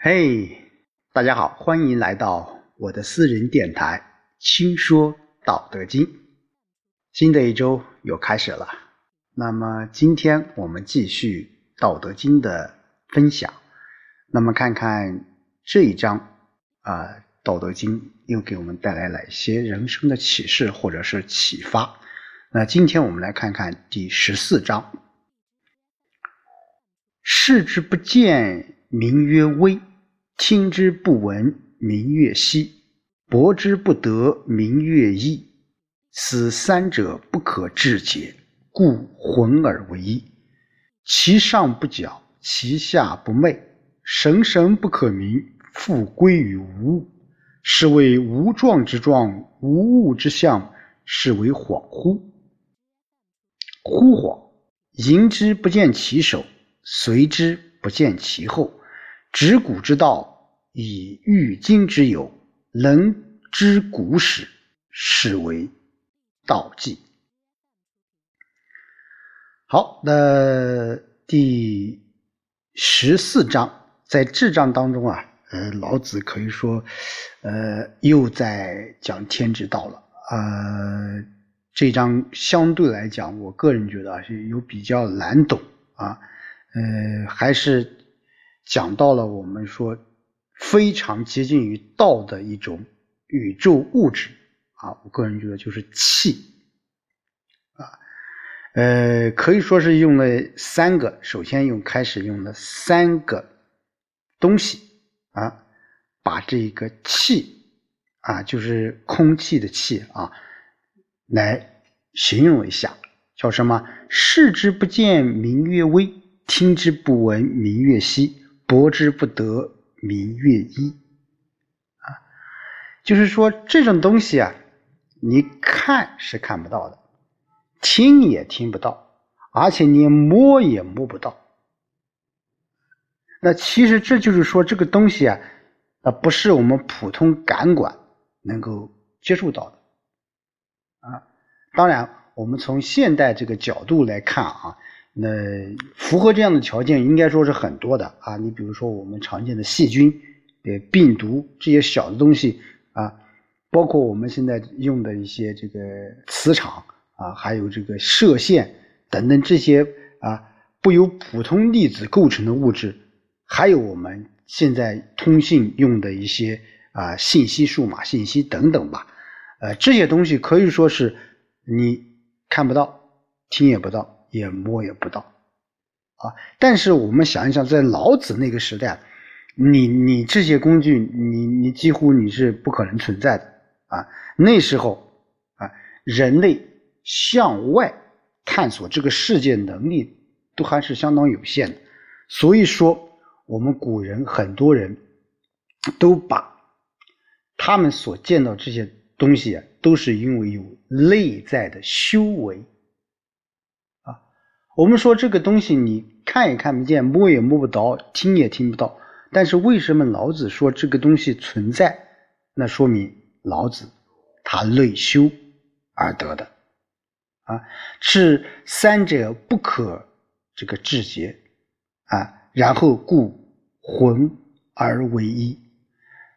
嘿，大家好，欢迎来到我的私人电台《轻说道德经》。新的一周又开始了，那么今天我们继续《道德经》的分享。那么看看这一章啊，《道德经》又给我们带来哪些人生的启示或者是启发。那今天我们来看看第十四章：视之不见，名曰微。听之不闻，名曰希；博之不得，名曰一。此三者不可致诘，故混而为一。其上不矫，其下不昧，神神不可名，复归于无物。是谓无状之状，无物之象，是为恍惚。惚恍，迎之不见其首，随之不见其后。执古之道，以御今之有，能知古始，是为道纪。好，那第十四章，在这章当中啊，呃，老子可以说，呃，又在讲天之道了。呃，这章相对来讲，我个人觉得是有比较难懂啊，呃，还是。讲到了我们说非常接近于道的一种宇宙物质啊，我个人觉得就是气啊，呃，可以说是用了三个，首先用开始用了三个东西啊，把这个气啊，就是空气的气啊，来形容一下，叫什么？视之不见，明月微；听之不闻，明月稀。博之不得，名曰一。啊，就是说这种东西啊，你看是看不到的，听也听不到，而且你摸也摸不到。那其实这就是说这个东西啊，啊不是我们普通感官能够接触到的。啊，当然我们从现代这个角度来看啊。那符合这样的条件，应该说是很多的啊。你比如说我们常见的细菌、呃病毒这些小的东西啊，包括我们现在用的一些这个磁场啊，还有这个射线等等这些啊，不由普通粒子构成的物质，还有我们现在通信用的一些啊信息、数码信息等等吧，呃，这些东西可以说是你看不到、听也不到。也摸也不到，啊！但是我们想一想，在老子那个时代，你你这些工具，你你几乎你是不可能存在的啊！那时候啊，人类向外探索这个世界能力都还是相当有限的，所以说我们古人很多人都把他们所见到这些东西啊，都是因为有内在的修为。我们说这个东西你看也看不见，摸也摸不着，听也听不到。但是为什么老子说这个东西存在？那说明老子他内修而得的啊，是三者不可这个致诘啊。然后故混而为一。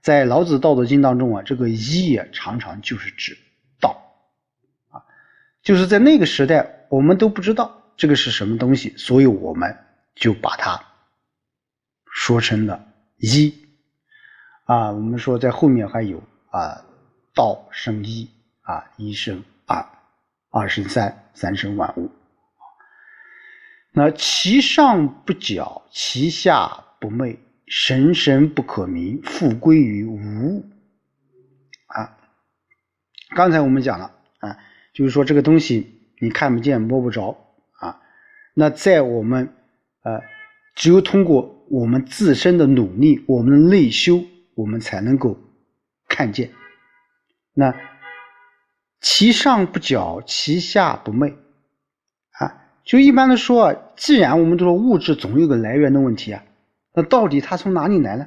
在老子《道德经》当中啊，这个一啊常常就是指道啊，就是在那个时代我们都不知道。这个是什么东西？所以我们就把它说成了一啊。我们说在后面还有啊，道生一啊，一生二，二生三，三生万物。那其上不矫，其下不昧，神神不可名，复归于无啊。刚才我们讲了啊，就是说这个东西你看不见摸不着。那在我们，呃，只有通过我们自身的努力，我们的内修，我们才能够看见。那其上不矫，其下不昧，啊，就一般的说啊，既然我们都说物质总有个来源的问题啊，那到底它从哪里来呢？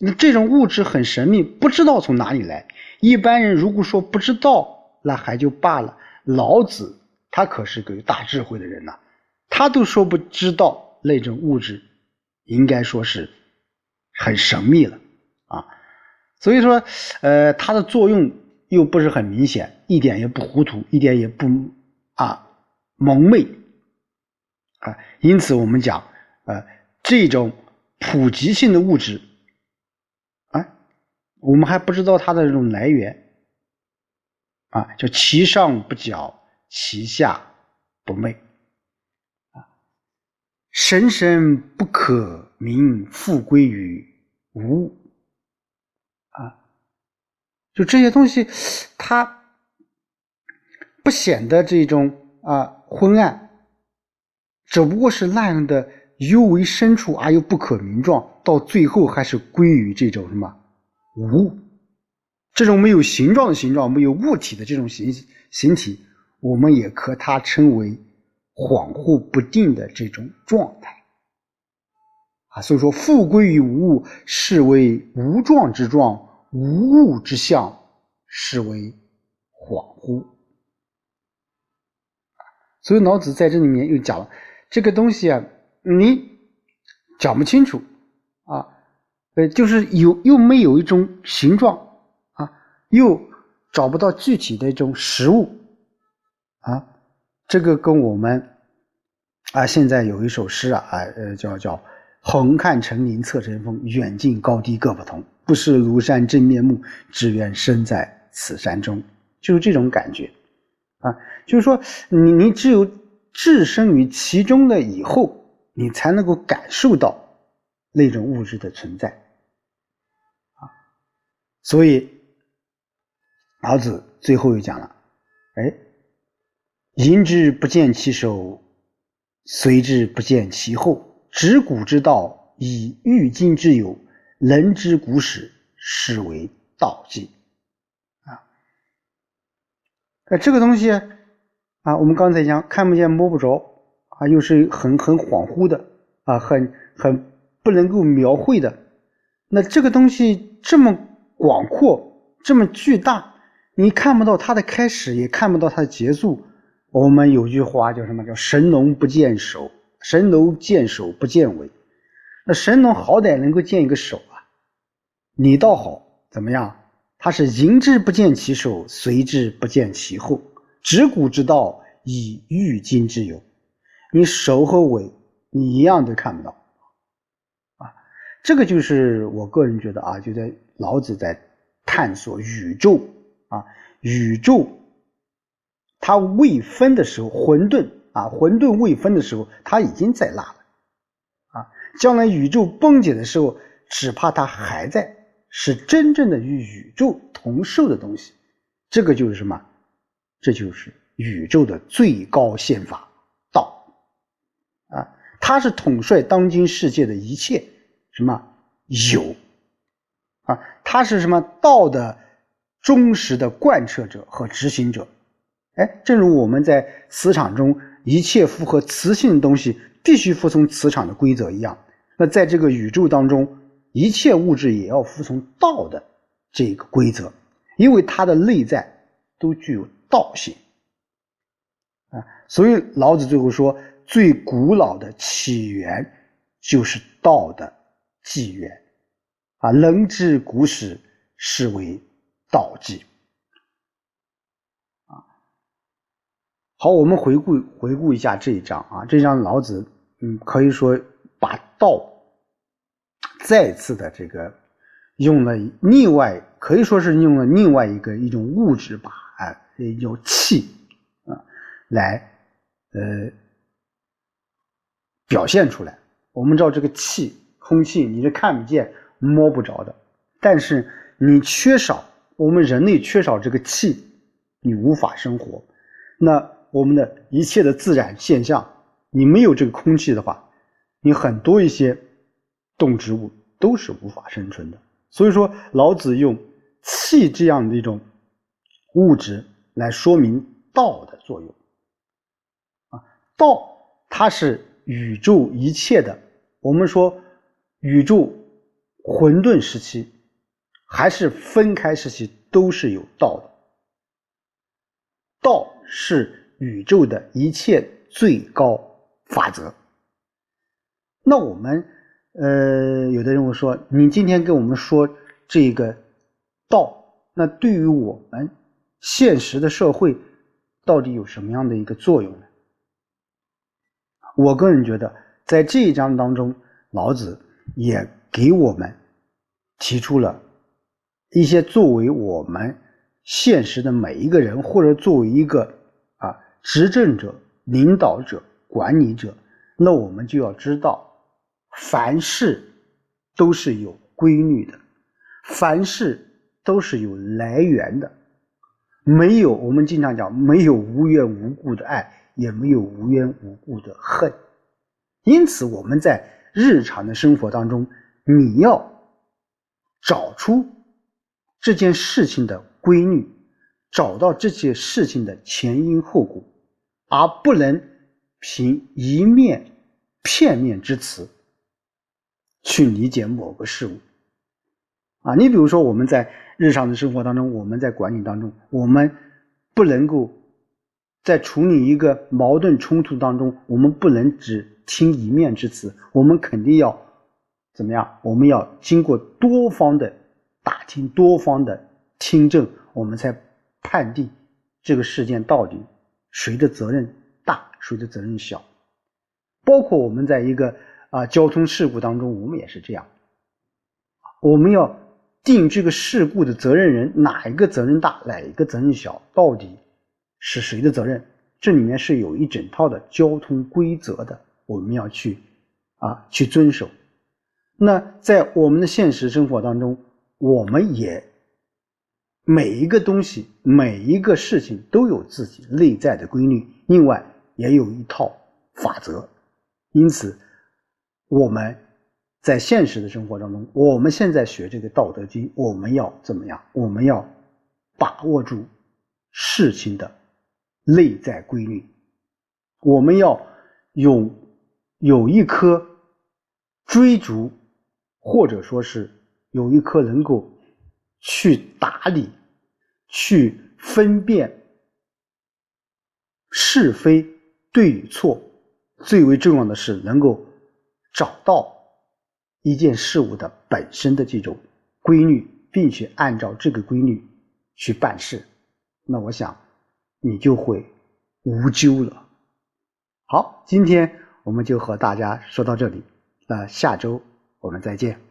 那这种物质很神秘，不知道从哪里来。一般人如果说不知道，那还就罢了。老子他可是个有大智慧的人呐。他都说不知道那种物质，应该说是很神秘了啊。所以说，呃，它的作用又不是很明显，一点也不糊涂，一点也不啊蒙昧啊。因此，我们讲，呃，这种普及性的物质，啊，我们还不知道它的这种来源啊，叫其上不矫，其下不昧，神神不可名，复归于无啊。就这些东西，它不显得这种啊昏暗，只不过是那样的尤为深处而又不可名状，到最后还是归于这种什么无，这种没有形状的形状，没有物体的这种形形体，我们也可它称为恍惚不定的这种状态啊。所以说，复归于无物，是为无状之状。无物之象，是为恍惚。所以老子在这里面又讲了这个东西啊，你讲不清楚啊，呃，就是有又没有一种形状啊，又找不到具体的一种实物啊，这个跟我们啊现在有一首诗啊，呃，叫叫横看成岭侧成峰，远近高低各不同。不识庐山真面目，只缘身在此山中。就是这种感觉啊，就是说，你你只有置身于其中的以后，你才能够感受到那种物质的存在啊。所以老子最后又讲了：“哎，迎之不见其首，随之不见其后。执古之道，以御今之有。”人之古始，是为道纪啊。呃，这个东西啊，我们刚才讲看不见摸不着啊，又是很很恍惚的啊，很很不能够描绘的。那这个东西这么广阔，这么巨大，你看不到它的开始，也看不到它的结束。我们有句话叫什么？叫神龙不见首，神龙见首不见尾。那神龙好歹能够见一个首啊。你倒好，怎么样？他是迎之不见其首，随之不见其后。执古之道，以御今之有。你首和尾，你一样都看不到啊！这个就是我个人觉得啊，就在老子在探索宇宙啊，宇宙它未分的时候，混沌啊，混沌未分的时候，它已经在那了啊。将来宇宙崩解的时候，只怕它还在。是真正的与宇宙同寿的东西，这个就是什么？这就是宇宙的最高宪法道啊！它是统帅当今世界的一切什么有啊？它是什么道的忠实的贯彻者和执行者？哎，正如我们在磁场中，一切符合磁性的东西必须服从磁场的规则一样，那在这个宇宙当中。一切物质也要服从道的这个规则，因为它的内在都具有道性啊。所以老子最后说，最古老的起源就是道的纪元啊。人之古始，是为道纪好，我们回顾回顾一下这一章啊，这一章老子嗯，可以说把道。再次的这个用了另外可以说是用了另外一个一种物质把啊有气啊来呃表现出来。我们知道这个气空气你是看不见摸不着的，但是你缺少我们人类缺少这个气，你无法生活。那我们的一切的自然现象，你没有这个空气的话，你很多一些。动植物都是无法生存的，所以说老子用气这样的一种物质来说明道的作用啊，道它是宇宙一切的，我们说宇宙混沌时期还是分开时期都是有道的，道是宇宙的一切最高法则，那我们。呃，有的人会说，你今天跟我们说这个道，那对于我们现实的社会到底有什么样的一个作用呢？我个人觉得，在这一章当中，老子也给我们提出了一些作为我们现实的每一个人，或者作为一个执政者、领导者、管理者，那我们就要知道，凡事都是有规律的，凡事都是有来源的，没有我们经常讲，没有无缘无故的爱。也没有无缘无故的恨，因此我们在日常的生活当中，你要找出这件事情的规律，找到这些事情的前因后果，而不能凭一面片面之词去理解某个事物。啊，你比如说我们在日常的生活当中，我们在管理当中，我们不能够。在处理一个矛盾冲突当中，我们不能只听一面之词，我们肯定要怎么样？我们要经过多方的打听、多方的听证，我们才判定这个事件到底谁的责任大，谁的责任小。包括我们在一个啊交通事故当中，我们也是这样，我们要定这个事故的责任人哪一个责任大，哪一个责任小，到底。是谁的责任？这里面是有一整套的交通规则的，我们要去啊去遵守。那在我们的现实生活当中，我们也每一个东西、每一个事情都有自己内在的规律，另外也有一套法则。因此，我们在现实的生活当中，我们现在学这个《道德经》，我们要怎么样？我们要把握住事情的。内在规律，我们要有有一颗追逐，或者说是有一颗能够去打理、去分辨是非对与错，最为重要的是能够找到一件事物的本身的这种规律，并且按照这个规律去办事。那我想。你就会无咎了。好，今天我们就和大家说到这里，那下周我们再见。